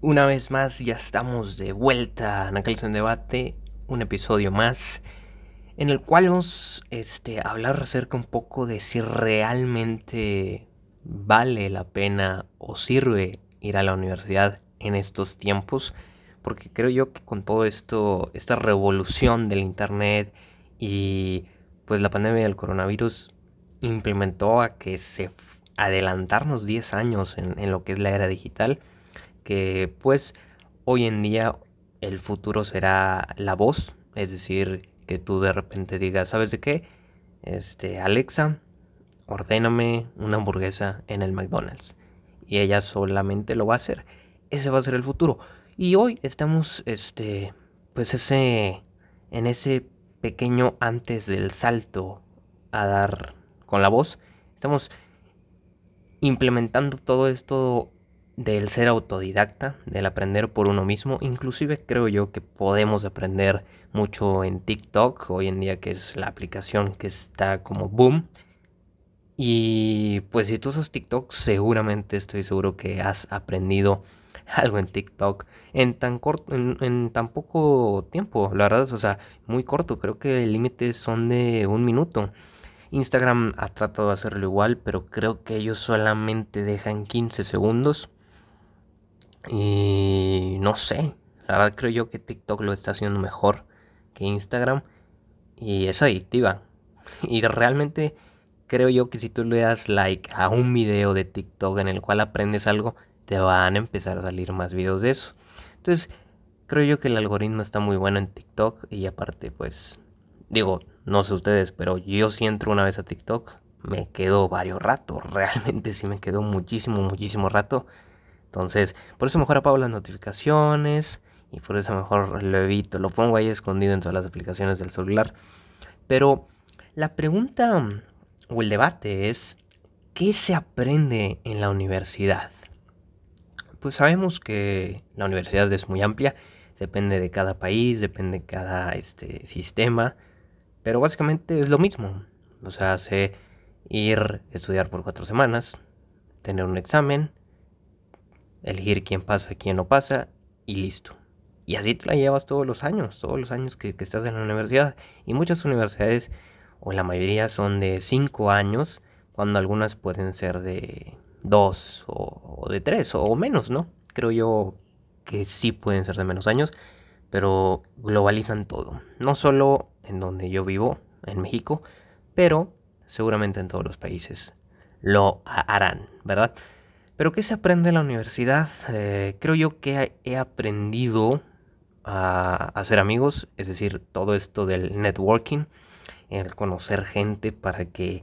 Una vez más, ya estamos de vuelta en en Debate, un episodio más, en el cual vamos este, a hablar acerca un poco de si realmente vale la pena o sirve ir a la universidad en estos tiempos, porque creo yo que con todo esto, esta revolución del Internet y pues la pandemia del coronavirus implementó a que se adelantarnos 10 años en lo que es la era digital, que pues hoy en día el futuro será la voz, es decir, que tú de repente digas, ¿sabes de qué? Este, Alexa, ordéname una hamburguesa en el McDonald's. Y ella solamente lo va a hacer. Ese va a ser el futuro. Y hoy estamos, este, pues ese, en ese pequeño antes del salto a dar con la voz. Estamos implementando todo esto del ser autodidacta, del aprender por uno mismo. Inclusive creo yo que podemos aprender mucho en TikTok hoy en día, que es la aplicación que está como boom. Y pues si tú usas TikTok, seguramente estoy seguro que has aprendido algo en TikTok en tan corto, en, tan poco tiempo, la verdad, o sea, muy corto. Creo que el límite son de un minuto. Instagram ha tratado de hacerlo igual, pero creo que ellos solamente dejan 15 segundos. Y no sé, la verdad creo yo que TikTok lo está haciendo mejor que Instagram y es adictiva. Y realmente creo yo que si tú le das like a un video de TikTok en el cual aprendes algo, te van a empezar a salir más videos de eso. Entonces, creo yo que el algoritmo está muy bueno en TikTok y aparte, pues, digo, no sé ustedes, pero yo si entro una vez a TikTok, me quedo varios ratos. Realmente sí me quedo muchísimo, muchísimo rato. Entonces, por eso mejor apago las notificaciones y por eso mejor lo evito. Lo pongo ahí escondido en todas las aplicaciones del celular. Pero la pregunta o el debate es, ¿qué se aprende en la universidad? Pues sabemos que la universidad es muy amplia, depende de cada país, depende de cada este, sistema, pero básicamente es lo mismo. O sea, hace ir, estudiar por cuatro semanas, tener un examen, elegir quién pasa, quién no pasa y listo. Y así te la llevas todos los años, todos los años que, estás en la universidad. Y muchas universidades, o la mayoría, son de 5 años, cuando algunas pueden ser de 2 o, de 3 o menos, ¿no? Creo yo que sí pueden ser de menos años, pero globalizan todo. No solo en donde yo vivo, en México, pero seguramente en todos los países lo harán, ¿verdad? Pero ¿qué se aprende en la universidad? Eh, creo yo que he aprendido a hacer amigos, es decir, todo esto del networking, el conocer gente para que,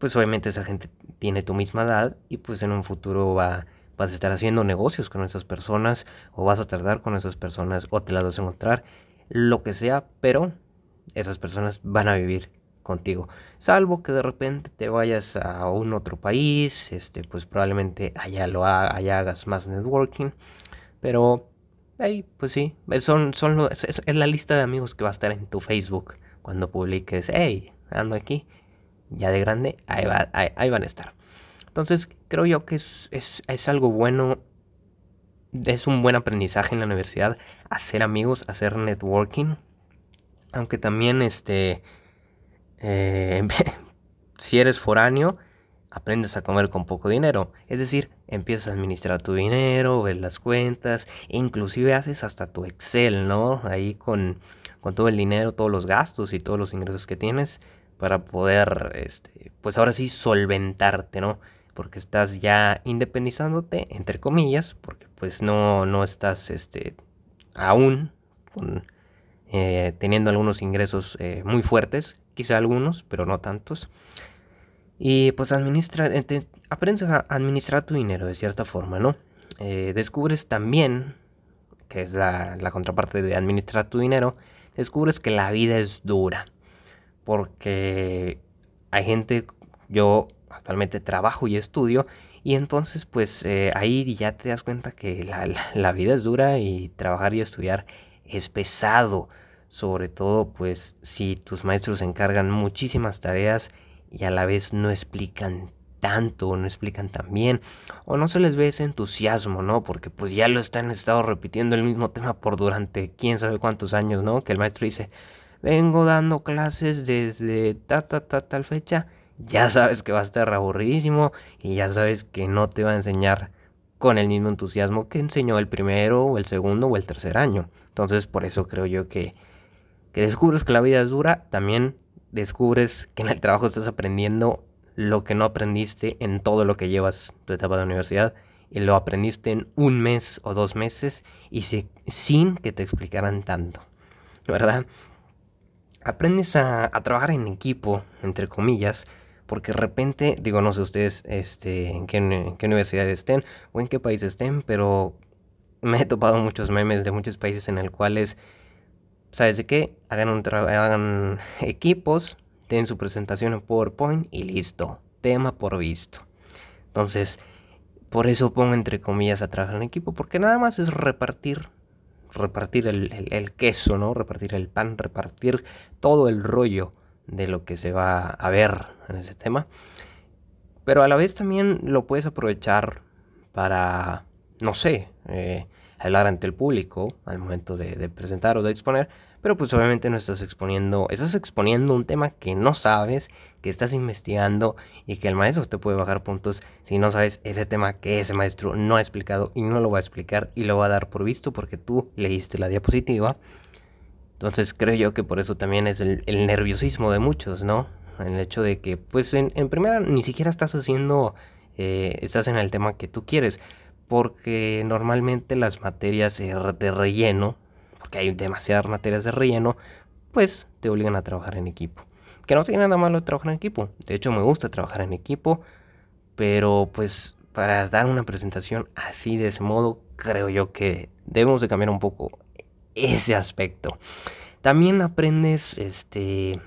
pues obviamente esa gente tiene tu misma edad y pues en un futuro va, vas a estar haciendo negocios con esas personas o vas a tardar con esas personas o te las vas a encontrar, lo que sea, pero esas personas van a vivir contigo. Salvo que de repente te vayas a un otro país, este, pues probablemente allá lo allá hagas más networking. Pero ahí, pues sí, son, son es, la lista de amigos que va a estar en tu Facebook cuando publiques, hey, ando aquí, ya de grande, ahí, va, ahí, van a estar. Entonces, creo yo que es, es, es algo bueno es un buen aprendizaje en la universidad hacer amigos, hacer networking. Aunque también este eh, si eres foráneo, aprendes a comer con poco dinero. Es decir, empiezas a administrar tu dinero, ves las cuentas, e inclusive haces hasta tu Excel, ¿no? Ahí con, con todo el dinero, todos los gastos y todos los ingresos que tienes para poder, este, pues ahora sí, solventarte, ¿no? Porque estás ya independizándote, entre comillas, porque pues no, no estás, este, aún eh, teniendo algunos ingresos eh, muy fuertes quizá algunos, pero no tantos. Y pues administra, eh, aprendes a administrar tu dinero de cierta forma, ¿no? Eh, descubres también, que es la, la contraparte de administrar tu dinero, descubres que la vida es dura. Porque hay gente, yo actualmente trabajo y estudio, y entonces pues eh, ahí ya te das cuenta que la, la, vida es dura y trabajar y estudiar es pesado sobre todo pues si tus maestros encargan muchísimas tareas y a la vez no explican tanto, no explican tan bien, o no se les ve ese entusiasmo, ¿no? Porque pues ya lo están estado repitiendo el mismo tema por durante quién sabe cuántos años, ¿no? Que el maestro dice, vengo dando clases desde ta, ta, ta, tal fecha, ya sabes que va a estar aburridísimo y ya sabes que no te va a enseñar con el mismo entusiasmo que enseñó el primero o el segundo o el tercer año. Entonces por eso creo yo que, que descubres que la vida es dura, también descubres que en el trabajo estás aprendiendo lo que no aprendiste en todo lo que llevas tu etapa de universidad y lo aprendiste en un mes o dos meses y sin que te explicaran tanto, ¿verdad? Aprendes a, trabajar en equipo, entre comillas, porque de repente, digo, no sé ustedes este, en, qué, en qué universidad estén o en qué país estén, pero me he topado muchos memes de muchos países en el cuales, ¿sabes de qué? Hagan, equipos, den su presentación en PowerPoint y listo, tema por visto. Entonces, por eso pongo entre comillas a trabajar en equipo, porque nada más es repartir, repartir el, queso, ¿no? Repartir el pan, repartir todo el rollo de lo que se va a ver en ese tema. Pero a la vez también lo puedes aprovechar para, no sé, eh, hablar ante el público al momento de, presentar o de exponer, pero pues obviamente no estás exponiendo, estás exponiendo un tema que no sabes, que estás investigando y que el maestro te puede bajar puntos si no sabes ese tema que ese maestro no ha explicado y no lo va a explicar y lo va a dar por visto porque tú leíste la diapositiva. Entonces creo yo que por eso también es el, nerviosismo de muchos, ¿no? El hecho de que pues en, primera ni siquiera estás haciendo, eh, estás en el tema que tú quieres porque normalmente las materias de relleno, porque hay demasiadas materias de relleno, pues te obligan a trabajar en equipo. Que no tiene nada malo trabajar en equipo. De hecho, me gusta trabajar en equipo, pero pues para dar una presentación así de ese modo, creo yo que debemos de cambiar un poco ese aspecto. También aprendes este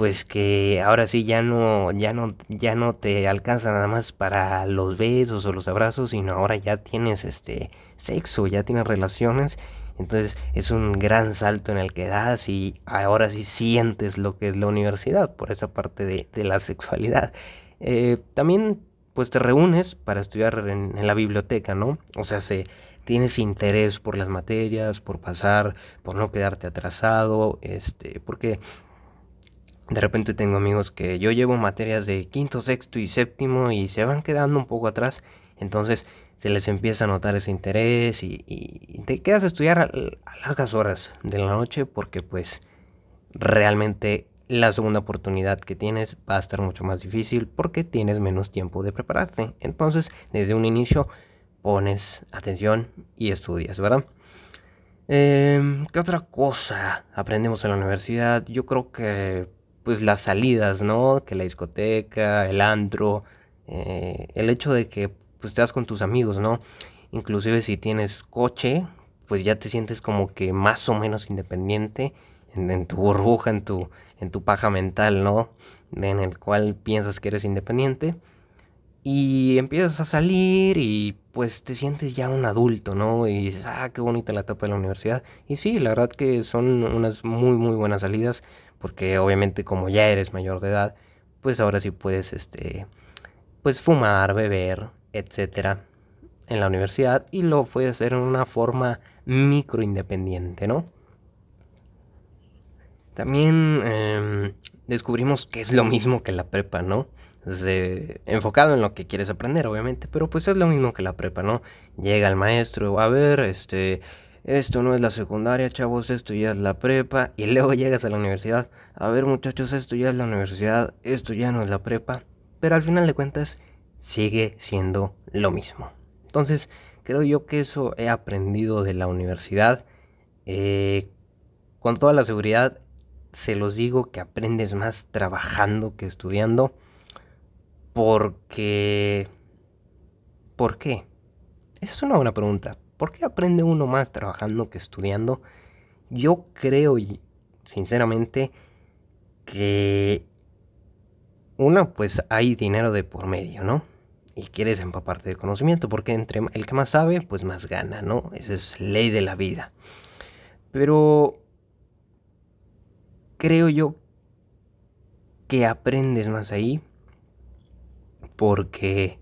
pues que ahora sí ya no, ya no, ya no te alcanza nada más para los besos o los abrazos, sino ahora ya tienes este sexo, ya tienes relaciones. Entonces es un gran salto en el que das y ahora sí sientes lo que es la universidad por esa parte de, la sexualidad. Eh, también pues te reúnes para estudiar en, en la biblioteca, ¿no? O sea, se, tienes interés por las materias, por pasar, por no quedarte atrasado, este, porque de repente tengo amigos que yo llevo materias de quinto, sexto y séptimo y se van quedando un poco atrás. Entonces se les empieza a notar ese interés y, te quedas a estudiar a, largas horas de la noche porque pues realmente la segunda oportunidad que tienes va a estar mucho más difícil porque tienes menos tiempo de prepararte. Entonces desde un inicio pones atención y estudias, ¿verdad? Em, ¿Qué otra cosa aprendemos en la universidad? Yo creo que pues las salidas, ¿no? Que la discoteca, el andro, eh, el hecho de que pues te con tus amigos, ¿no? Inclusive si tienes coche, pues ya te sientes como que más o menos independiente en, tu burbuja, en tu, en tu paja mental, ¿no? En el cual piensas que eres independiente. Y empiezas a salir y pues te sientes ya un adulto, ¿no? Y dices, ah, qué bonita la etapa de la universidad. Y sí, la verdad que son unas muy, muy buenas salidas porque obviamente como ya eres mayor de edad, pues ahora sí puedes, este, pues fumar, beber, etcétera, en la universidad y lo puedes hacer en una forma micro independiente, ¿no? También em, descubrimos que es lo mismo que la prepa, ¿no? enfocado en lo que quieres aprender, obviamente, pero pues es lo mismo que la prepa, ¿no? Llega el maestro, a ver, este, esto no es la secundaria, chavos, esto ya es la prepa. Y luego llegas a la universidad, a ver muchachos, esto ya es la universidad, esto ya no es la prepa. Pero al final de cuentas, sigue siendo lo mismo. Entonces, creo yo que eso he aprendido de la universidad. Eh, con toda la seguridad, se los digo que aprendes más trabajando que estudiando. Porque... ¿Por qué? Esa es una buena pregunta. ¿Por qué aprende uno más trabajando que estudiando? Yo creo, sinceramente, que una, pues hay dinero de por medio, ¿no? Y quieres empaparte de conocimiento, porque entre el que más sabe, pues más gana, ¿no? Esa es ley de la vida. Pero creo yo que aprendes más ahí porque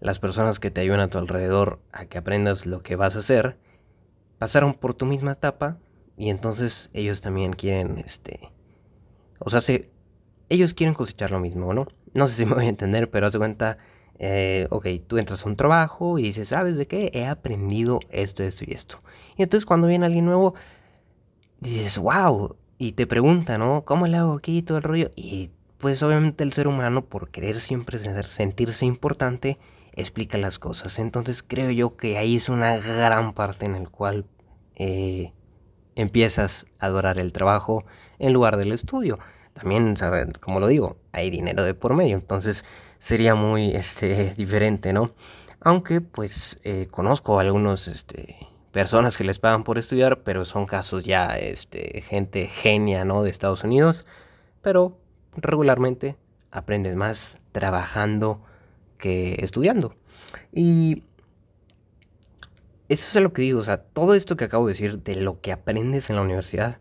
las personas que te ayudan a tu alrededor a que aprendas lo que vas a hacer pasaron por tu misma etapa y entonces ellos también quieren, este, o sea, se, ellos quieren cosechar lo mismo, ¿no? No sé si me voy a entender, pero haz de cuenta, eh, ok, tú entras a un trabajo y dices, ¿sabes de qué? He aprendido esto, esto y esto. Y entonces cuando viene alguien nuevo, dices, wow, y te pregunta, ¿no? ¿Cómo le hago aquí todo el rollo? Y pues obviamente el ser humano, por querer siempre sentirse importante, explica las cosas. Entonces creo yo que ahí es una gran parte en el cual eh, empiezas a adorar el trabajo en lugar del estudio. También, como lo digo, hay dinero de por medio, entonces sería muy este, diferente, ¿no? Aunque pues eh, conozco algunos este, personas que les pagan por estudiar, pero son casos ya este, gente genia, ¿no? De Estados Unidos, pero regularmente aprendes más trabajando que estudiando. Y eso es lo que digo, o sea, todo esto que acabo de decir de lo que aprendes en la universidad,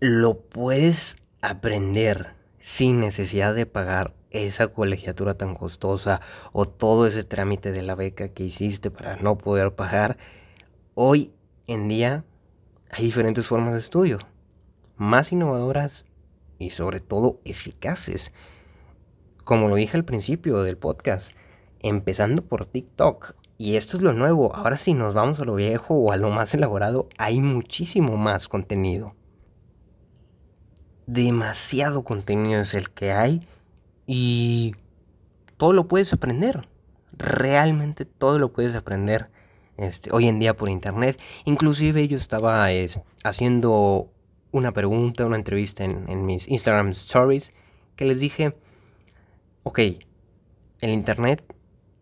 lo puedes aprender sin necesidad de pagar esa colegiatura tan costosa o todo ese trámite de la beca que hiciste para no poder pagar. Hoy en día hay diferentes formas de estudio, más innovadoras y sobre todo eficaces. Como lo dije al principio del podcast, empezando por TikTok. Y esto es lo nuevo. Ahora si nos vamos a lo viejo o a lo más elaborado, hay muchísimo más contenido. Demasiado contenido es el que hay y todo lo puedes aprender. Realmente todo lo puedes aprender este, hoy en día por internet. Inclusive yo estaba haciendo una pregunta, una entrevista en, en mis Instagram Stories que les dije, ok, el internet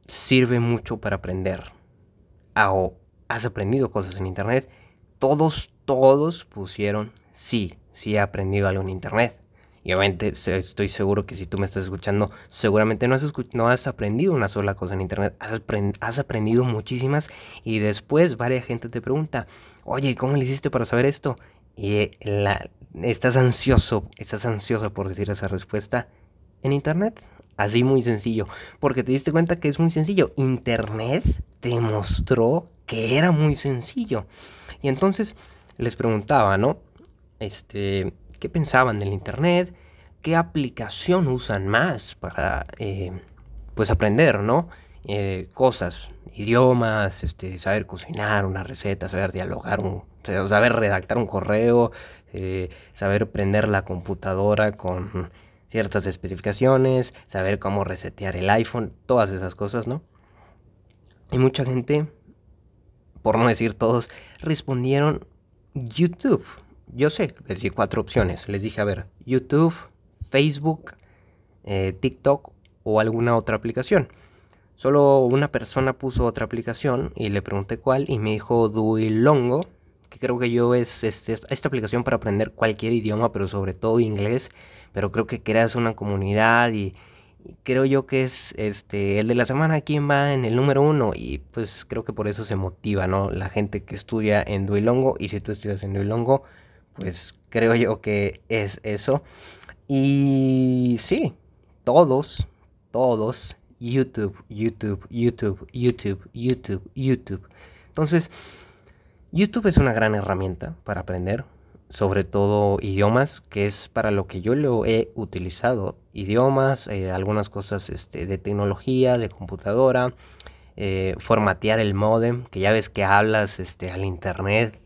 sirve mucho para aprender. Ah, o has aprendido cosas en internet. Todos, todos pusieron sí, sí he aprendido algo en internet. Y obviamente estoy seguro que si tú me estás escuchando, seguramente no has, no has aprendido una sola cosa en internet, has, aprendido muchísimas y después varias gente te pregunta, oye, ¿cómo le hiciste para saber esto? Y la, estás ansioso, estás ansioso por decir esa respuesta en internet. Así muy sencillo. Porque te diste cuenta que es muy sencillo. Internet te mostró que era muy sencillo. Y entonces les preguntaba, ¿no? Este, ¿qué pensaban del Internet? ¿Qué aplicación usan más para, eh, pues, aprender, ¿no? Eh, cosas, idiomas, este, saber cocinar una receta, saber dialogar, un, saber redactar un correo, eh, saber prender la computadora con ciertas especificaciones, saber cómo resetear el iPhone, todas esas cosas, ¿no? Y mucha gente, por no decir todos, respondieron YouTube. Yo sé, les di cuatro opciones. Les dije, a ver, YouTube, Facebook, eh, TikTok o alguna otra aplicación. Solo una persona puso otra aplicación y le pregunté cuál y me dijo Duilongo, que creo que yo es esta aplicación para aprender cualquier idioma, pero sobre todo inglés pero creo que creas una comunidad y, creo yo que es este el de la semana quién va en el número uno y pues creo que por eso se motiva, ¿no? La gente que estudia en Duilongo y si tú estudias en Duilongo, pues creo yo que es eso. Y sí, todos, todos, YouTube, YouTube, YouTube, YouTube, YouTube, YouTube. Entonces, YouTube es una gran herramienta para aprender sobre todo idiomas, que es para lo que yo lo he utilizado. Idiomas, eh, algunas cosas este, de tecnología, de computadora, eh, formatear el modem, que ya ves que hablas este, al internet,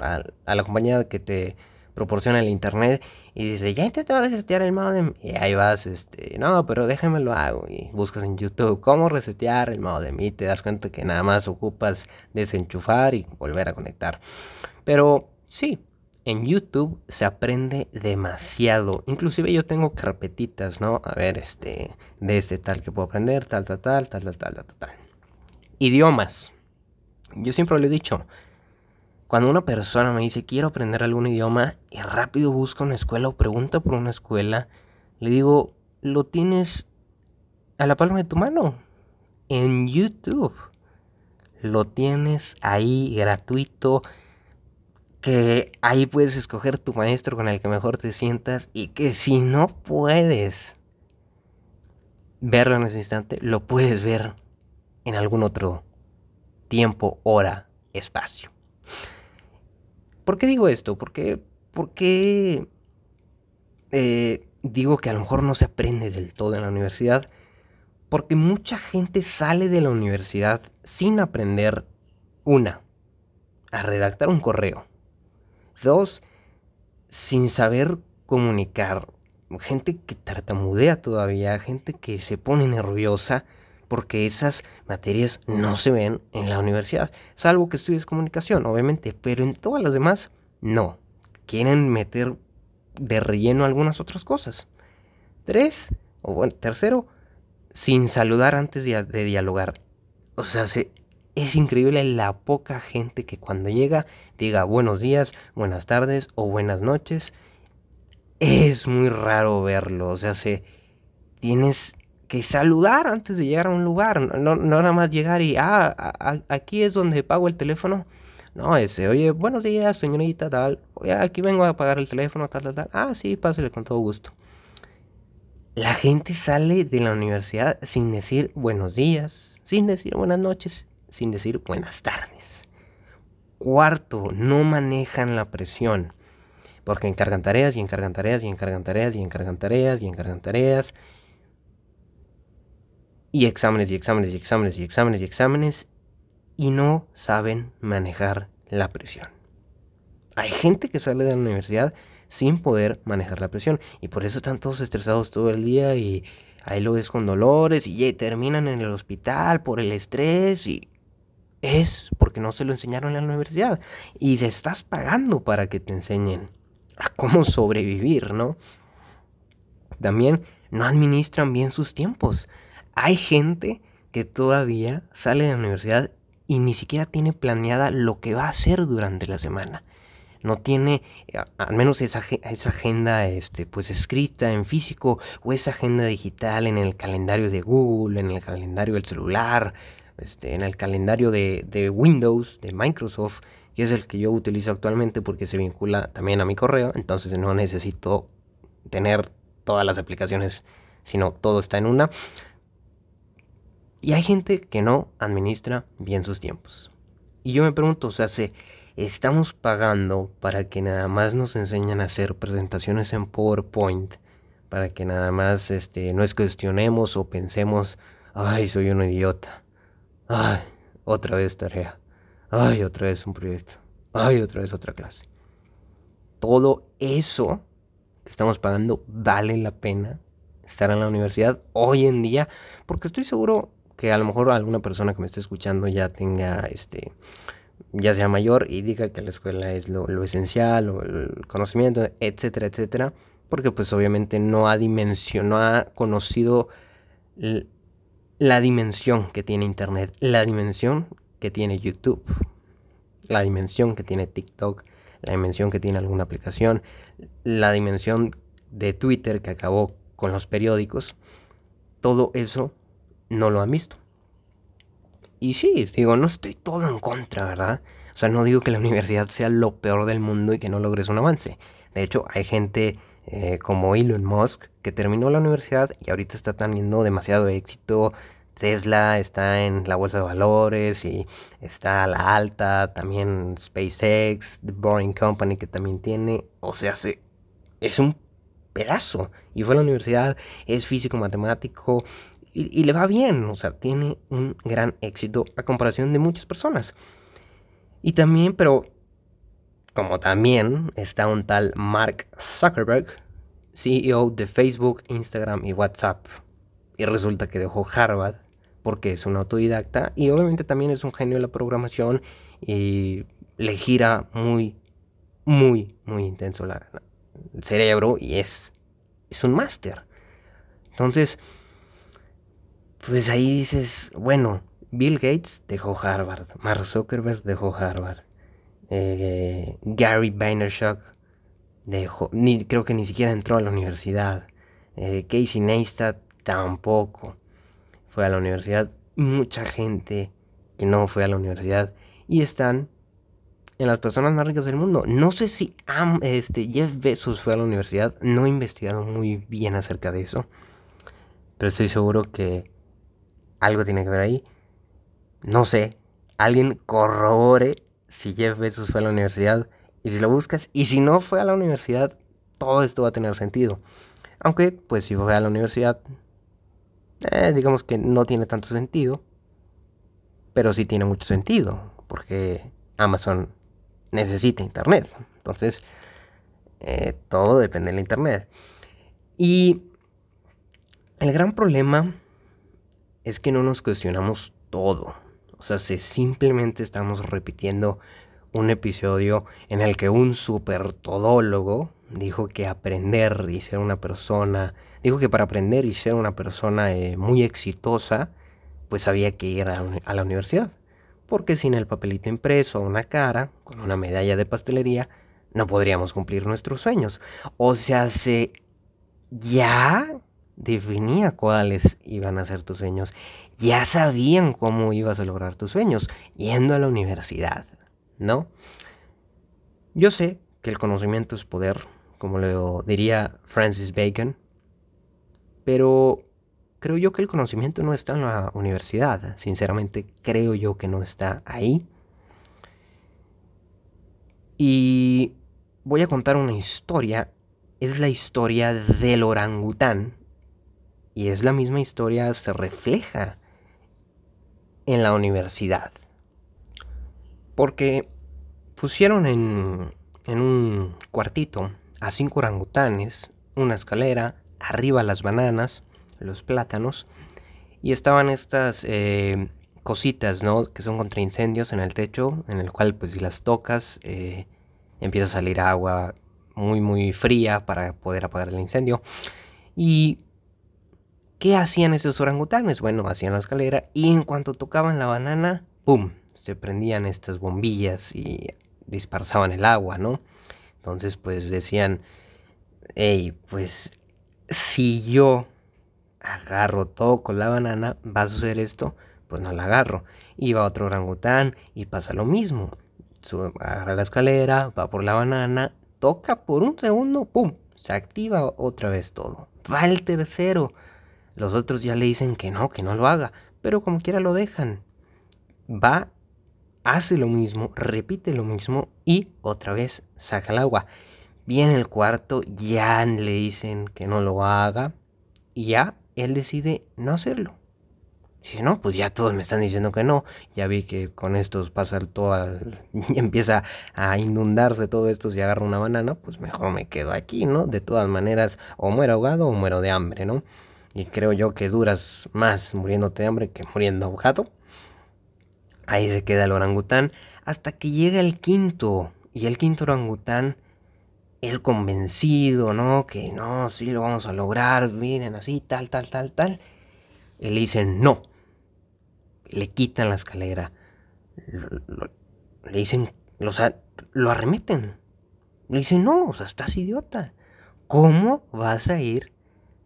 a la compañía que te proporciona el internet y dice, ya intenté resetear el modem y ahí vas, este, no, pero déjame lo hago y buscas en YouTube cómo resetear el modem y te das cuenta que nada más ocupas desenchufar y volver a conectar. Pero sí, en YouTube se aprende demasiado. Inclusive yo tengo carpetitas, ¿no? A ver, este, de este tal que puedo aprender, tal, tal, tal, tal, tal, tal, tal, tal. Idiomas. Yo siempre lo he dicho. Cuando una persona me dice quiero aprender algún idioma y rápido busca una escuela o pregunta por una escuela, le digo, lo tienes a la palma de tu mano. En YouTube. Lo tienes ahí gratuito que ahí puedes escoger tu maestro con el que mejor te sientas y que si no puedes verlo en ese instante, lo puedes ver en algún otro tiempo, hora, espacio. ¿Por qué digo esto? Porque, porque eh, digo que a lo mejor no se aprende del todo en la universidad. Porque mucha gente sale de la universidad sin aprender, una, a redactar un correo. Dos, sin saber comunicar. Gente que tartamudea todavía, gente que se pone nerviosa porque esas materias no se ven en la universidad, salvo que estudies comunicación, obviamente, pero en todas las demás no. Quieren meter de relleno algunas otras cosas. Tres, o bueno, tercero, sin saludar antes de, de dialogar. O sea, se, es increíble la poca gente que cuando llega diga buenos días, buenas tardes o buenas noches. Es muy raro verlo. O sea, se, tienes que saludar antes de llegar a un lugar. No, no nada más llegar y, ah, aquí es donde pago el teléfono. No, ese, oye, buenos días, señorita, tal. Oye, aquí vengo a pagar el teléfono, tal, tal, tal. Ah, sí, pásale con todo gusto. La gente sale de la universidad sin decir buenos días, sin decir buenas noches, sin decir buenas tardes. Cuarto, no manejan la presión. Porque encargan tareas y encargan tareas y encargan tareas y encargan tareas y encargan tareas y exámenes y exámenes y exámenes y exámenes y exámenes y no saben manejar la presión. Hay gente que sale de la universidad sin poder manejar la presión y por eso están todos estresados todo el día y ahí lo ves con dolores y terminan en el hospital por el estrés y es porque no se lo enseñaron en la universidad y se estás pagando para que te enseñen a cómo sobrevivir, ¿no? También no administran bien sus tiempos. Hay gente que todavía sale de la universidad y ni siquiera tiene planeada lo que va a hacer durante la semana. No tiene al menos esa, esa agenda este, pues escrita en físico o esa agenda digital en el calendario de Google, en el calendario del celular, este, en el calendario de, Windows, de Microsoft, que es el que yo utilizo actualmente porque se vincula también a mi correo, entonces no necesito tener todas las aplicaciones, sino todo está en una. Y hay gente que no administra bien sus tiempos. Y yo me pregunto, o sea, estamos pagando para que nada más nos enseñen a hacer presentaciones en PowerPoint, para que nada más este, es cuestionemos o pensemos, ay, soy un idiota, ay, otra vez tarea, ay, otra vez un proyecto, ay, otra vez otra clase. Todo eso que estamos pagando vale la pena estar en la universidad hoy en día, porque estoy seguro que a lo mejor alguna persona que me esté escuchando ya tenga este ya sea mayor y diga que la escuela es lo, esencial o el conocimiento, etcétera, etcétera, porque pues obviamente no ha dimensionado, no ha conocido la dimensión que tiene Internet, la dimensión que tiene YouTube, la dimensión que tiene TikTok, la dimensión que tiene alguna aplicación, la dimensión de Twitter que acabó con los periódicos, todo eso no lo han visto. Y sí, digo, no estoy todo en contra, ¿verdad? O sea, no digo que la universidad sea lo peor del mundo y que no logres un avance. De hecho, hay gente eh, como Elon Musk que terminó la universidad y ahorita está teniendo demasiado éxito. Tesla está en la bolsa de valores y está a la alta. También SpaceX, The Boring Company que también tiene. O sea, se, es un pedazo. Y fue a la universidad, es físico matemático, y, le va bien, o sea, tiene un gran éxito a comparación de muchas personas. Y también, pero como también está un tal Mark Zuckerberg, CEO de Facebook, Instagram y WhatsApp. Y resulta que dejó Harvard porque es un autodidacta y obviamente también es un genio de la programación y le gira muy, muy, muy intenso el cerebro y es, es un máster. Entonces, pues ahí dices, bueno, Bill Gates dejó Harvard, Mark Zuckerberg dejó Harvard, eh, Gary Vaynerchuk creo que ni siquiera entró a la universidad, eh, Casey Neistat tampoco fue a la universidad, mucha gente que no fue a la universidad y están en las personas más ricas del mundo. No sé si este, Jeff Bezos fue a la universidad, no he investigado muy bien acerca de eso. pero estoy seguro que algo tiene que ver ahí. No sé, alguien corrobore si Jeff Bezos fue a la universidad y si lo buscas. Y si no fue a la universidad, todo esto va a tener sentido. Aunque, pues si fue a la universidad, eh, digamos que no tiene tanto sentido. Pero sí tiene mucho sentido. Porque Amazon necesita internet. Entonces, eh, todo depende del internet. Y el gran problema es que no nos cuestionamos todo. O sea, si simplemente estamos repitiendo un episodio en el que un super todólogo dijo que aprender y ser una persona, dijo que para aprender y ser una persona eh, muy exitosa, pues había que ir a, la universidad. Porque sin el papelito impreso una cara, con una medalla de pastelería, no podríamos cumplir nuestros sueños. O sea, se ya definía cuáles iban a ser tus sueños. Ya sabían cómo ibas a lograr tus sueños yendo a la universidad, ¿no? Yo sé que el conocimiento es poder, como lo diría Francis Bacon, pero creo yo que el conocimiento no está en la universidad. Sinceramente, creo yo que no está ahí. Y voy a contar una historia. Es la historia del orangután. Y es la misma historia, se refleja en la universidad. Porque pusieron en, en un cuartito a cinco orangutanes, una escalera, arriba las bananas, los plátanos, y estaban estas eh, cositas, ¿no? Que son contra incendios en el techo, en el cual pues si las tocas eh, empieza a salir agua muy muy fría para poder apagar el incendio. Y ¿qué hacían esos orangutanes? Bueno, hacían la escalera y en cuanto tocaban la banana, ¡pum! Se prendían estas bombillas y dispersaban el agua, ¿no? Entonces pues decían, hey, pues si yo agarro, todo con la banana, va a suceder esto, pues no la agarro. Y va otro orangután y pasa lo mismo agarra la escalera, va por la banana, toca por un segundo, ¡pum! Se activa otra vez todo. Va el tercero. Los otros ya le dicen que no, que no lo haga, pero como quiera lo dejan. Va, hace lo mismo, repite lo mismo y otra vez saca el agua. Viene el cuarto, ya le dicen que no lo haga y ya él decide no hacerlo. Si no, pues ya todos me están diciendo que no. Ya vi que con estos pasa todo al... y empieza a inundarse todo esto. Si agarro una banana, pues mejor me quedo aquí, ¿no? De todas maneras, o muero ahogado o muero de hambre, ¿no? Y creo yo que duras más muriéndote de hambre que muriendo ahogado. Ahí se queda el orangután hasta que llega el quinto. Y el quinto orangután, él convencido, ¿no? Que no, sí lo vamos a lograr, miren así, tal, tal, tal, tal. Él dice, no, le quitan la escalera, le dicen, o sea, lo arremeten. Le dicen, no, o sea, estás idiota. ¿Cómo vas a ir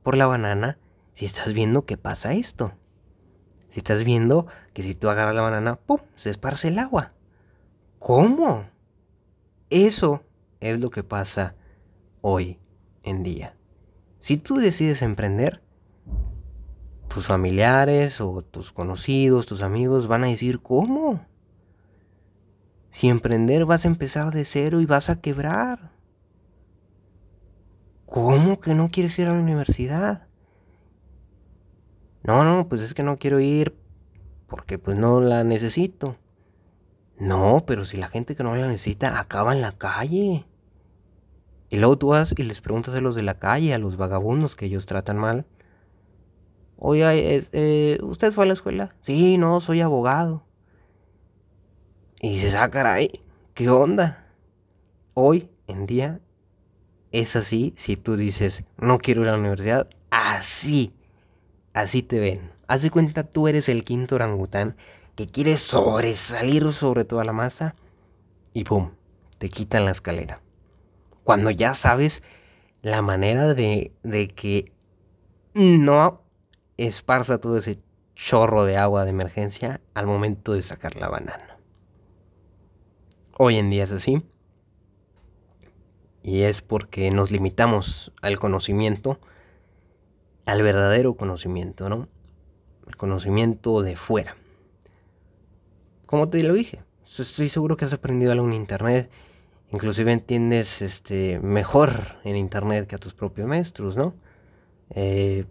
por la banana si estás viendo que pasa esto? Si estás viendo que si tú agarras la banana, ¡pum! se esparce el agua. ¿Cómo? Eso es lo que pasa hoy en día. Si tú decides emprender, tus familiares o tus conocidos, tus amigos van a decir, ¿cómo? Si emprender vas a empezar de cero y vas a quebrar. ¿Cómo que no quieres ir a la universidad? No, no, pues es que no quiero ir porque pues no la necesito. No, pero si la gente que no la necesita acaba en la calle. Y luego tú vas y les preguntas a los de la calle, a los vagabundos que ellos tratan mal. Oiga, eh, ¿usted fue a la escuela? Sí, no, soy abogado. Y dices, ah, caray, ¿qué onda? Hoy en día es así si tú dices, no quiero ir a la universidad, así, así te ven. Haz de cuenta, tú eres el quinto orangután que quiere sobresalir sobre toda la masa y ¡pum! Te quitan la escalera. Cuando ya sabes la manera de, de que no esparza todo ese chorro de agua de emergencia al momento de sacar la banana. Hoy en día es así. Y es porque nos limitamos al conocimiento al verdadero conocimiento, ¿no? El conocimiento de fuera. Como te lo dije, estoy seguro que has aprendido algo en internet. Inclusive entiendes este, mejor en internet que a tus propios maestros, ¿no? Eh,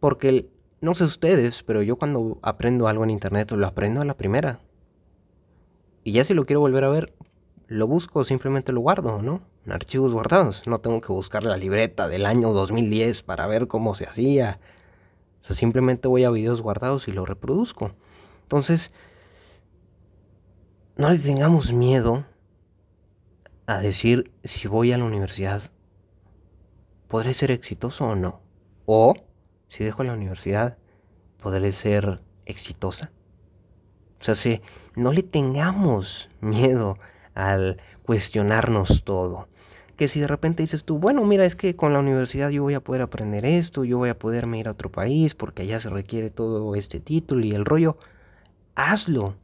porque, no sé ustedes, pero yo cuando aprendo algo en internet lo aprendo a la primera. Y ya si lo quiero volver a ver, lo busco, simplemente lo guardo, ¿no? Archivos guardados. No tengo que buscar la libreta del año 2010 para ver cómo se hacía. O sea, simplemente voy a videos guardados y lo reproduzco. Entonces, no le tengamos miedo a decir si voy a la universidad, ¿podré ser exitoso o no? O, si dejo la universidad, ¿podré ser exitosa? O sea, si no le tengamos miedo al cuestionarnos todo. Que si de repente dices tú, bueno, mira, es que con la universidad yo voy a poder aprender esto, yo voy a poderme ir a otro país porque allá se requiere todo este título y el rollo, hazlo.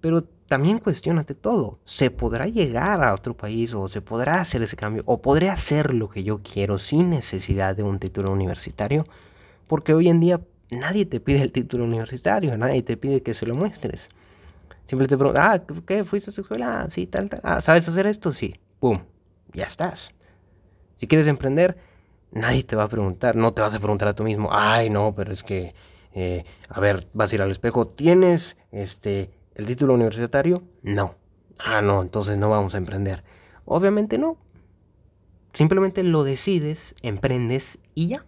Pero también cuestionate todo. ¿Se podrá llegar a otro país o se podrá hacer ese cambio? ¿O podré hacer lo que yo quiero sin necesidad de un título universitario? Porque hoy en día nadie te pide el título universitario, nadie te pide que se lo muestres. Siempre te preguntan, ah, ¿qué? ¿Fuiste a escuela? Ah, sí, tal, tal. Ah, ¿sabes hacer esto? Sí. Pum, ya estás. Si quieres emprender, nadie te va a preguntar, no te vas a preguntar a tú mismo, ay, no, pero es que, eh, a ver, vas a ir al espejo, ¿tienes este, el título universitario? No. Ah, no, entonces no vamos a emprender. Obviamente no. Simplemente lo decides, emprendes y ya.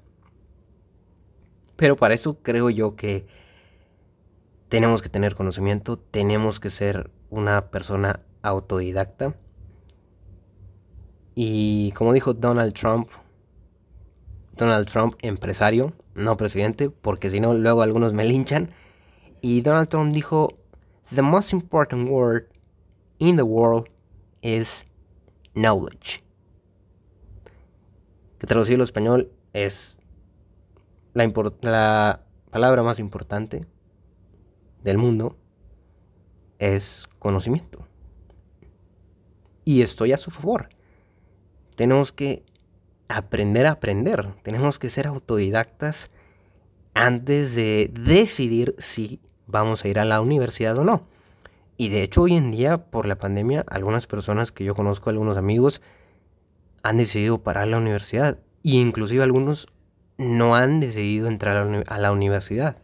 Pero para eso creo yo que tenemos que tener conocimiento, tenemos que ser una persona autodidacta. Y como dijo Donald Trump, Donald Trump empresario, no presidente, porque si no luego algunos me linchan. Y Donald Trump dijo, The most important word in the world is knowledge. Que traducido al español es la, la palabra más importante del mundo es conocimiento. Y estoy a su favor. Tenemos que aprender a aprender. Tenemos que ser autodidactas antes de decidir si vamos a ir a la universidad o no. Y de hecho hoy en día, por la pandemia, algunas personas que yo conozco, algunos amigos, han decidido parar la universidad. Y inclusive algunos no han decidido entrar a la universidad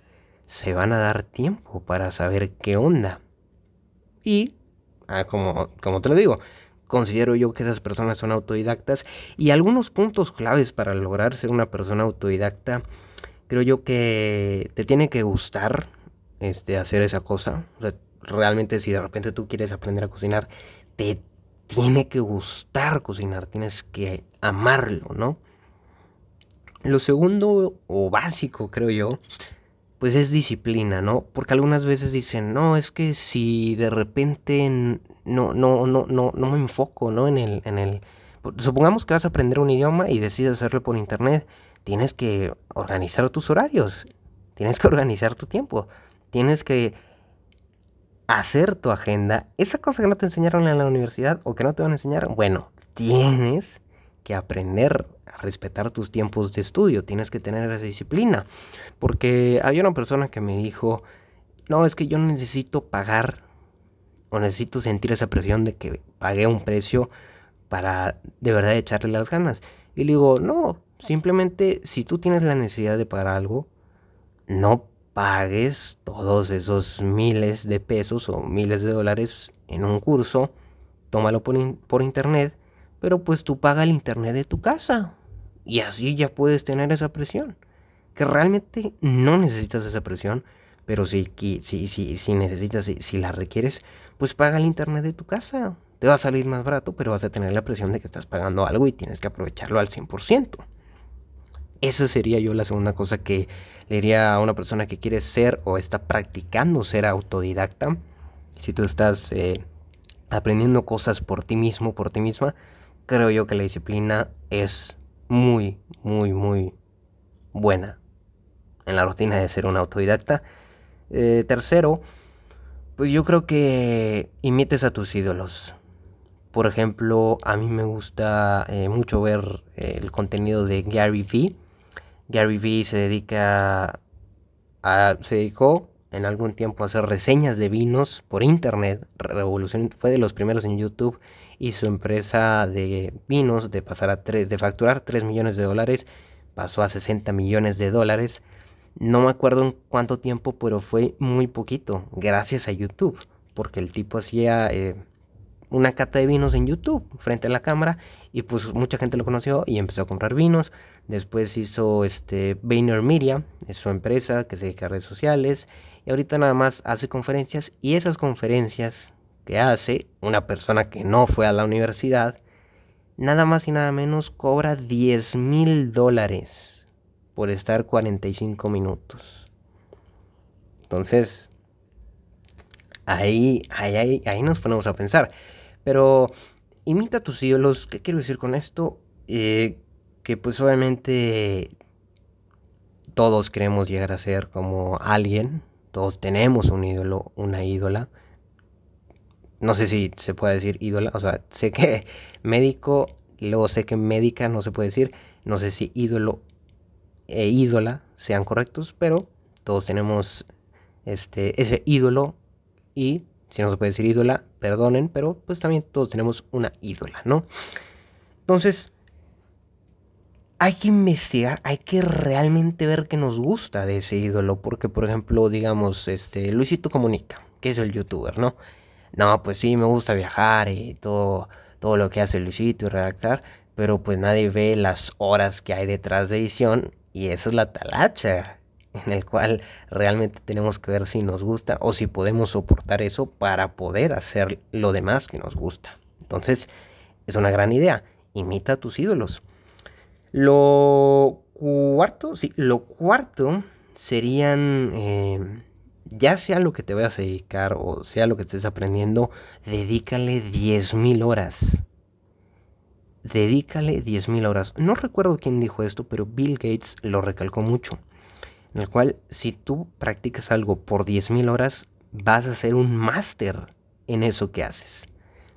se van a dar tiempo para saber qué onda. Y, ah, como, como te lo digo, considero yo que esas personas son autodidactas y algunos puntos claves para lograr ser una persona autodidacta, creo yo que te tiene que gustar este, hacer esa cosa. realmente si de repente tú quieres aprender a cocinar, te tiene que gustar cocinar, tienes que amarlo, ¿no? Lo segundo o básico, creo yo, pues es disciplina, ¿no? Porque algunas veces dicen, no, es que si de repente no, no, no, no, no me enfoco, ¿no? En el, en el. Supongamos que vas a aprender un idioma y decides hacerlo por internet. Tienes que organizar tus horarios. Tienes que organizar tu tiempo. Tienes que hacer tu agenda. Esa cosa que no te enseñaron en la universidad o que no te van a enseñar, bueno, tienes que aprender a respetar tus tiempos de estudio, tienes que tener esa disciplina. Porque había una persona que me dijo, no, es que yo necesito pagar o necesito sentir esa presión de que pagué un precio para de verdad echarle las ganas. Y le digo, no, simplemente si tú tienes la necesidad de pagar algo, no pagues todos esos miles de pesos o miles de dólares en un curso, tómalo por, por internet pero pues tú paga el internet de tu casa y así ya puedes tener esa presión. Que realmente no necesitas esa presión, pero si, si, si, si necesitas, si, si la requieres, pues paga el internet de tu casa. Te va a salir más barato, pero vas a tener la presión de que estás pagando algo y tienes que aprovecharlo al 100%. Esa sería yo la segunda cosa que le diría a una persona que quiere ser o está practicando ser autodidacta. Si tú estás eh, aprendiendo cosas por ti mismo, por ti misma, creo yo que la disciplina es muy, muy, muy buena en la rutina de ser un autodidacta. Eh, tercero, pues yo creo que imites a tus ídolos. Por ejemplo, a mí me gusta eh, mucho ver el contenido de Gary Vee. Gary Vee se dedica a, se dedicó en algún tiempo a hacer reseñas de vinos por internet. Revolución fue de los primeros en YouTube y su empresa de vinos de pasar a 3, de facturar 3 millones de dólares pasó a 60 millones de dólares. No me acuerdo en cuánto tiempo, pero fue muy poquito, gracias a YouTube, porque el tipo hacía eh, una cata de vinos en YouTube frente a la cámara y pues mucha gente lo conoció y empezó a comprar vinos. Después hizo este Media, es su empresa que se dedica a redes sociales y ahorita nada más hace conferencias y esas conferencias que hace una persona que no fue a la universidad, nada más y nada menos cobra 10 mil dólares por estar 45 minutos. Entonces, ahí, ahí, ahí, nos ponemos a pensar. Pero imita a tus ídolos. ¿Qué quiero decir con esto? Eh, que pues obviamente todos queremos llegar a ser como alguien. Todos tenemos un ídolo, una ídola. No sé si se puede decir ídola. O sea, sé que médico, luego sé que médica no se puede decir. No sé si ídolo e ídola sean correctos, pero todos tenemos este, ese ídolo y si no se puede decir ídola, perdonen, pero pues también todos tenemos una ídola, ¿no? Entonces, hay que investigar, hay que realmente ver qué nos gusta de ese ídolo, porque por ejemplo, digamos, este, Luisito Comunica, que es el youtuber, ¿no? No, pues sí, me gusta viajar y todo, todo lo que hace Luisito y redactar, pero pues nadie ve las horas que hay detrás de edición y esa es la talacha en el cual realmente tenemos que ver si nos gusta o si podemos soportar eso para poder hacer lo demás que nos gusta. Entonces, es una gran idea. Imita a tus ídolos. Lo cuarto, sí, lo cuarto serían, eh, ya sea lo que te vayas a dedicar o sea lo que estés aprendiendo, dedícale 10.000 horas. Dedícale 10.000 horas. No recuerdo quién dijo esto, pero Bill Gates lo recalcó mucho en el cual si tú practicas algo por 10.000 horas, vas a ser un máster en eso que haces.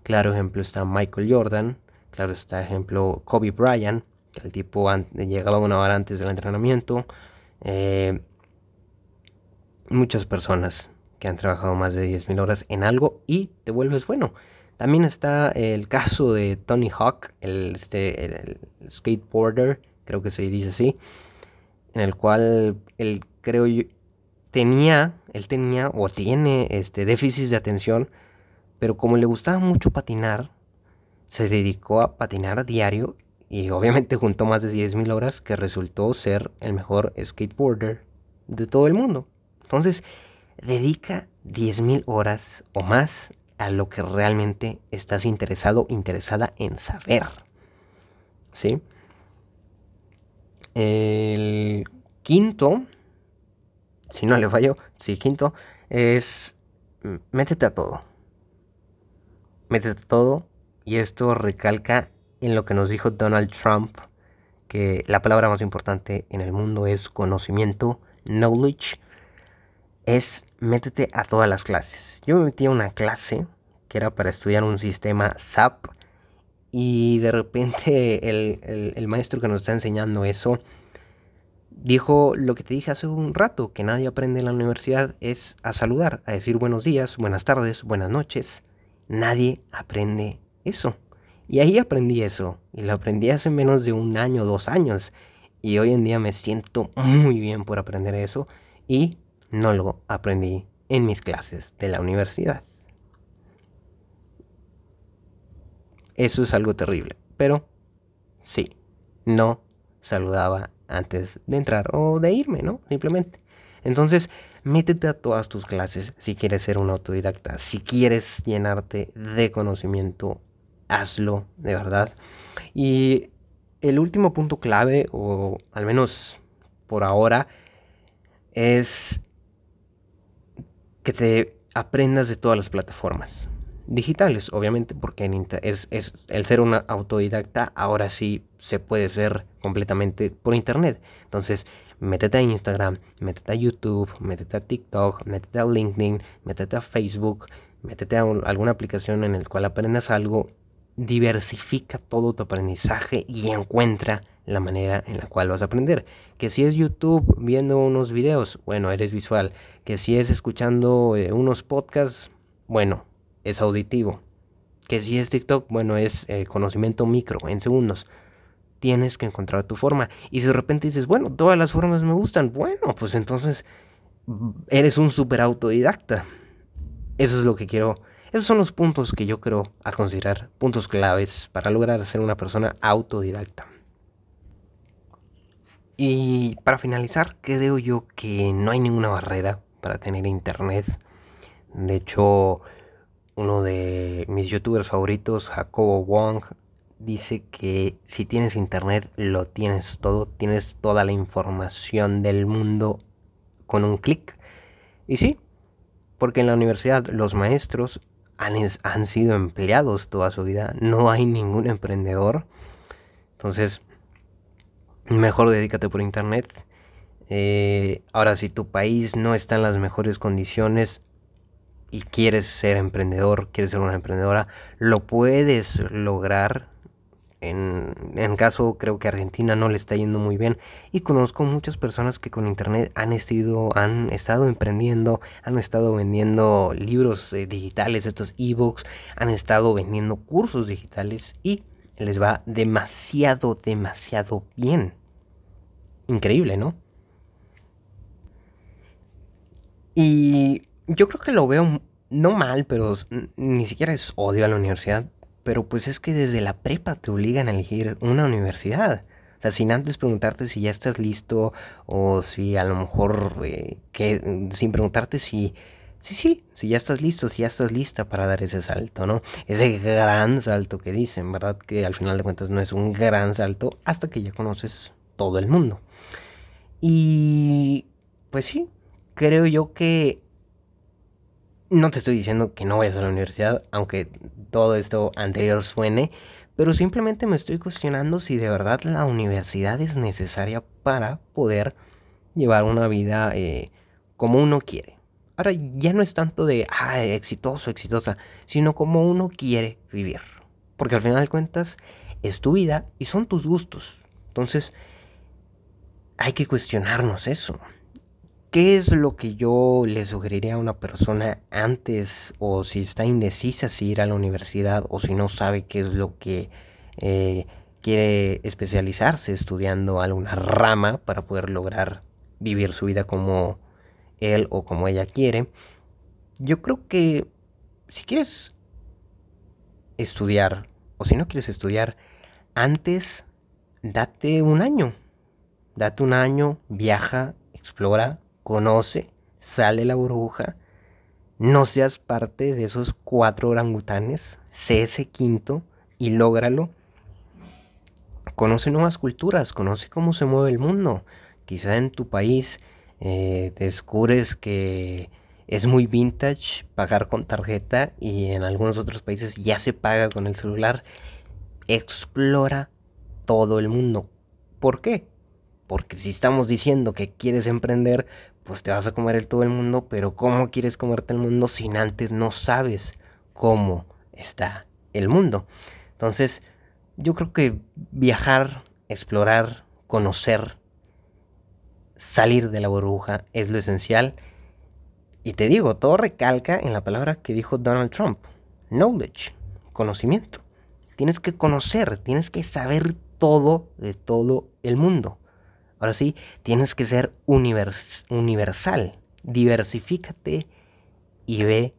Claro ejemplo está Michael Jordan, claro está ejemplo Kobe Bryant, que el tipo llegaba una hora antes del entrenamiento. Eh, muchas personas que han trabajado más de 10.000 horas en algo y te vuelves bueno. También está el caso de Tony Hawk, el, este, el skateboarder, creo que se dice así, en el cual él creo tenía, él tenía o tiene este déficit de atención, pero como le gustaba mucho patinar, se dedicó a patinar a diario y obviamente juntó más de 10.000 horas que resultó ser el mejor skateboarder de todo el mundo. Entonces, dedica 10.000 horas o más a lo que realmente estás interesado, interesada en saber. ¿Sí? El quinto, si no le fallo, sí, quinto, es métete a todo. Métete a todo. Y esto recalca en lo que nos dijo Donald Trump, que la palabra más importante en el mundo es conocimiento, knowledge. Es métete a todas las clases. Yo me metí a una clase que era para estudiar un sistema SAP y de repente el, maestro que nos está enseñando eso dijo lo que te dije hace un rato, que nadie aprende en la universidad es a saludar, a decir buenos días, buenas tardes, buenas noches. Nadie aprende eso. Y ahí aprendí eso. Y lo aprendí hace menos de un año, dos años. Y hoy en día me siento muy bien por aprender eso. Y no lo aprendí en mis clases de la universidad. Eso es algo terrible. Pero sí, no saludaba antes de entrar o de irme, ¿no? Simplemente. Entonces, métete a todas tus clases si quieres ser un autodidacta. Si quieres llenarte de conocimiento, hazlo de verdad. Y el último punto clave, o al menos por ahora, es que te aprendas de todas las plataformas digitales, obviamente, porque es, es, el ser una autodidacta ahora sí se puede ser completamente por internet. Entonces, métete a Instagram, métete a YouTube, métete a TikTok, métete a LinkedIn, métete a Facebook, métete a alguna aplicación en la cual aprendas algo, diversifica todo tu aprendizaje y encuentra la manera en la cual vas a aprender. Que si es YouTube viendo unos videos, bueno, eres visual. Que si es escuchando eh, unos podcasts, bueno, es auditivo. Que si es TikTok, bueno, es eh, conocimiento micro, en segundos. Tienes que encontrar tu forma. Y si de repente dices, bueno, todas las formas me gustan, bueno, pues entonces mm, eres un super autodidacta. Eso es lo que quiero. Esos son los puntos que yo creo a considerar, puntos claves para lograr ser una persona autodidacta. Y para finalizar, creo yo que no hay ninguna barrera para tener internet. De hecho, uno de mis youtubers favoritos, Jacobo Wong, dice que si tienes internet lo tienes todo, tienes toda la información del mundo con un clic. Y sí, porque en la universidad los maestros han, sido empleados toda su vida, no hay ningún emprendedor. Entonces, mejor dedícate por internet. Eh, ahora, si tu país no está en las mejores condiciones, y quieres ser emprendedor, quieres ser una emprendedora, lo puedes lograr. En, en caso creo que Argentina no le está yendo muy bien y conozco muchas personas que con internet han estado, han estado emprendiendo, han estado vendiendo libros eh, digitales, estos ebooks, han estado vendiendo cursos digitales y les va demasiado, demasiado bien. Increíble, ¿no? Y yo creo que lo veo no mal, pero ni siquiera es odio a la universidad. Pero pues es que desde la prepa te obligan a elegir una universidad. O sea, sin antes preguntarte si ya estás listo o si a lo mejor, eh, que, sin preguntarte si, sí, sí, si ya estás listo, si ya estás lista para dar ese salto, ¿no? Ese gran salto que dicen, ¿verdad? Que al final de cuentas no es un gran salto hasta que ya conoces todo el mundo. Y pues sí, creo yo que no te estoy diciendo que no vayas a la universidad, aunque todo esto anterior suene, pero simplemente me estoy cuestionando si de verdad la universidad es necesaria para poder llevar una vida eh, como uno quiere. Ahora ya no es tanto de, ah, exitoso, exitosa, sino como uno quiere vivir. Porque al final de cuentas es tu vida y son tus gustos. Entonces hay que cuestionarnos eso. ¿Qué es lo que yo le sugeriría a una persona antes o si está indecisa si ir a la universidad o si no sabe qué es lo que eh, quiere especializarse estudiando alguna rama para poder lograr vivir su vida como él o como ella quiere? Yo creo que si quieres estudiar o si no quieres estudiar, antes date un año. Date un año, viaja, explora, conoce, sale la burbuja, no seas parte de esos cuatro orangutanes, sé ese quinto y lógralo. Conoce nuevas culturas, conoce cómo se mueve el mundo. Quizá en tu país eh, descubres que es muy vintage pagar con tarjeta y en algunos otros países ya se paga con el celular. Explora todo el mundo. ¿Por qué? Porque si estamos diciendo que quieres emprender, pues te vas a comer el todo el mundo, pero ¿cómo quieres comerte el mundo si antes no sabes cómo está el mundo? Entonces, yo creo que viajar, explorar, conocer, salir de la burbuja es lo esencial. Y te digo, todo recalca en la palabra que dijo Donald Trump, knowledge, conocimiento. Tienes que conocer, tienes que saber todo de todo el mundo. Ahora sí, tienes que ser universal. Diversifícate y ve,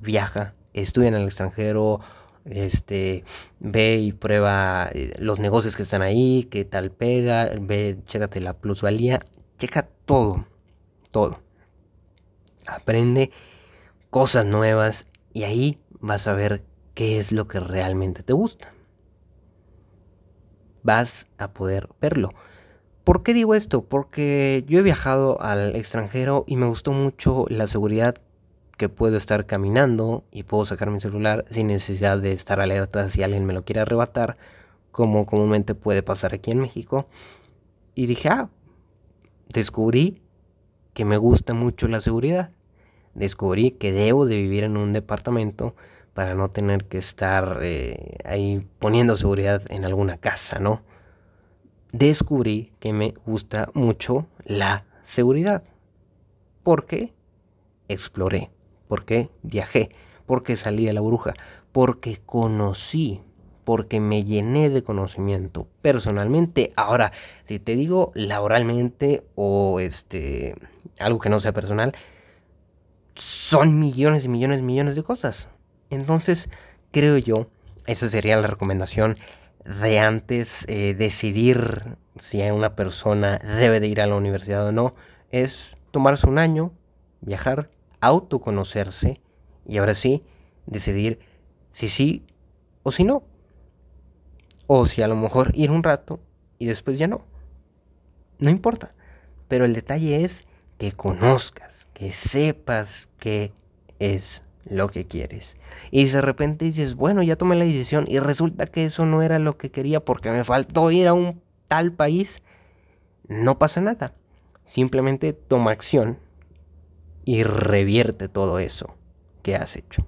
viaja, estudia en el extranjero, este, ve y prueba eh, los negocios que están ahí, qué tal pega, ve, chécate la plusvalía, checa todo, todo. Aprende cosas nuevas y ahí vas a ver qué es lo que realmente te gusta. Vas a poder verlo. ¿Por qué digo esto? Porque yo he viajado al extranjero y me gustó mucho la seguridad que puedo estar caminando y puedo sacar mi celular sin necesidad de estar alerta si alguien me lo quiere arrebatar, como comúnmente puede pasar aquí en México. Y dije, ah, descubrí que me gusta mucho la seguridad. Descubrí que debo de vivir en un departamento para no tener que estar eh, ahí poniendo seguridad en alguna casa, ¿no? descubrí que me gusta mucho la seguridad. ¿Por qué? Exploré. ¿Por qué? Viajé. Porque salí de la bruja. Porque conocí. Porque me llené de conocimiento personalmente. Ahora, si te digo laboralmente o este algo que no sea personal, son millones y millones y millones de cosas. Entonces, creo yo, esa sería la recomendación de antes eh, decidir si una persona debe de ir a la universidad o no, es tomarse un año, viajar, autoconocerse y ahora sí decidir si sí o si no. O si a lo mejor ir un rato y después ya no. No importa. Pero el detalle es que conozcas, que sepas qué es lo que quieres. Y de repente dices, bueno, ya tomé la decisión y resulta que eso no era lo que quería porque me faltó ir a un tal país, no pasa nada. Simplemente toma acción y revierte todo eso que has hecho.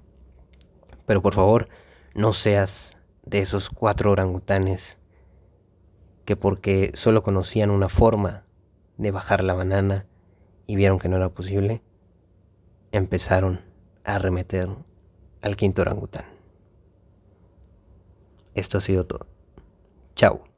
Pero por favor, no seas de esos cuatro orangutanes que porque solo conocían una forma de bajar la banana y vieron que no era posible, empezaron a arremeter al quinto orangután. Esto ha sido todo. Chao.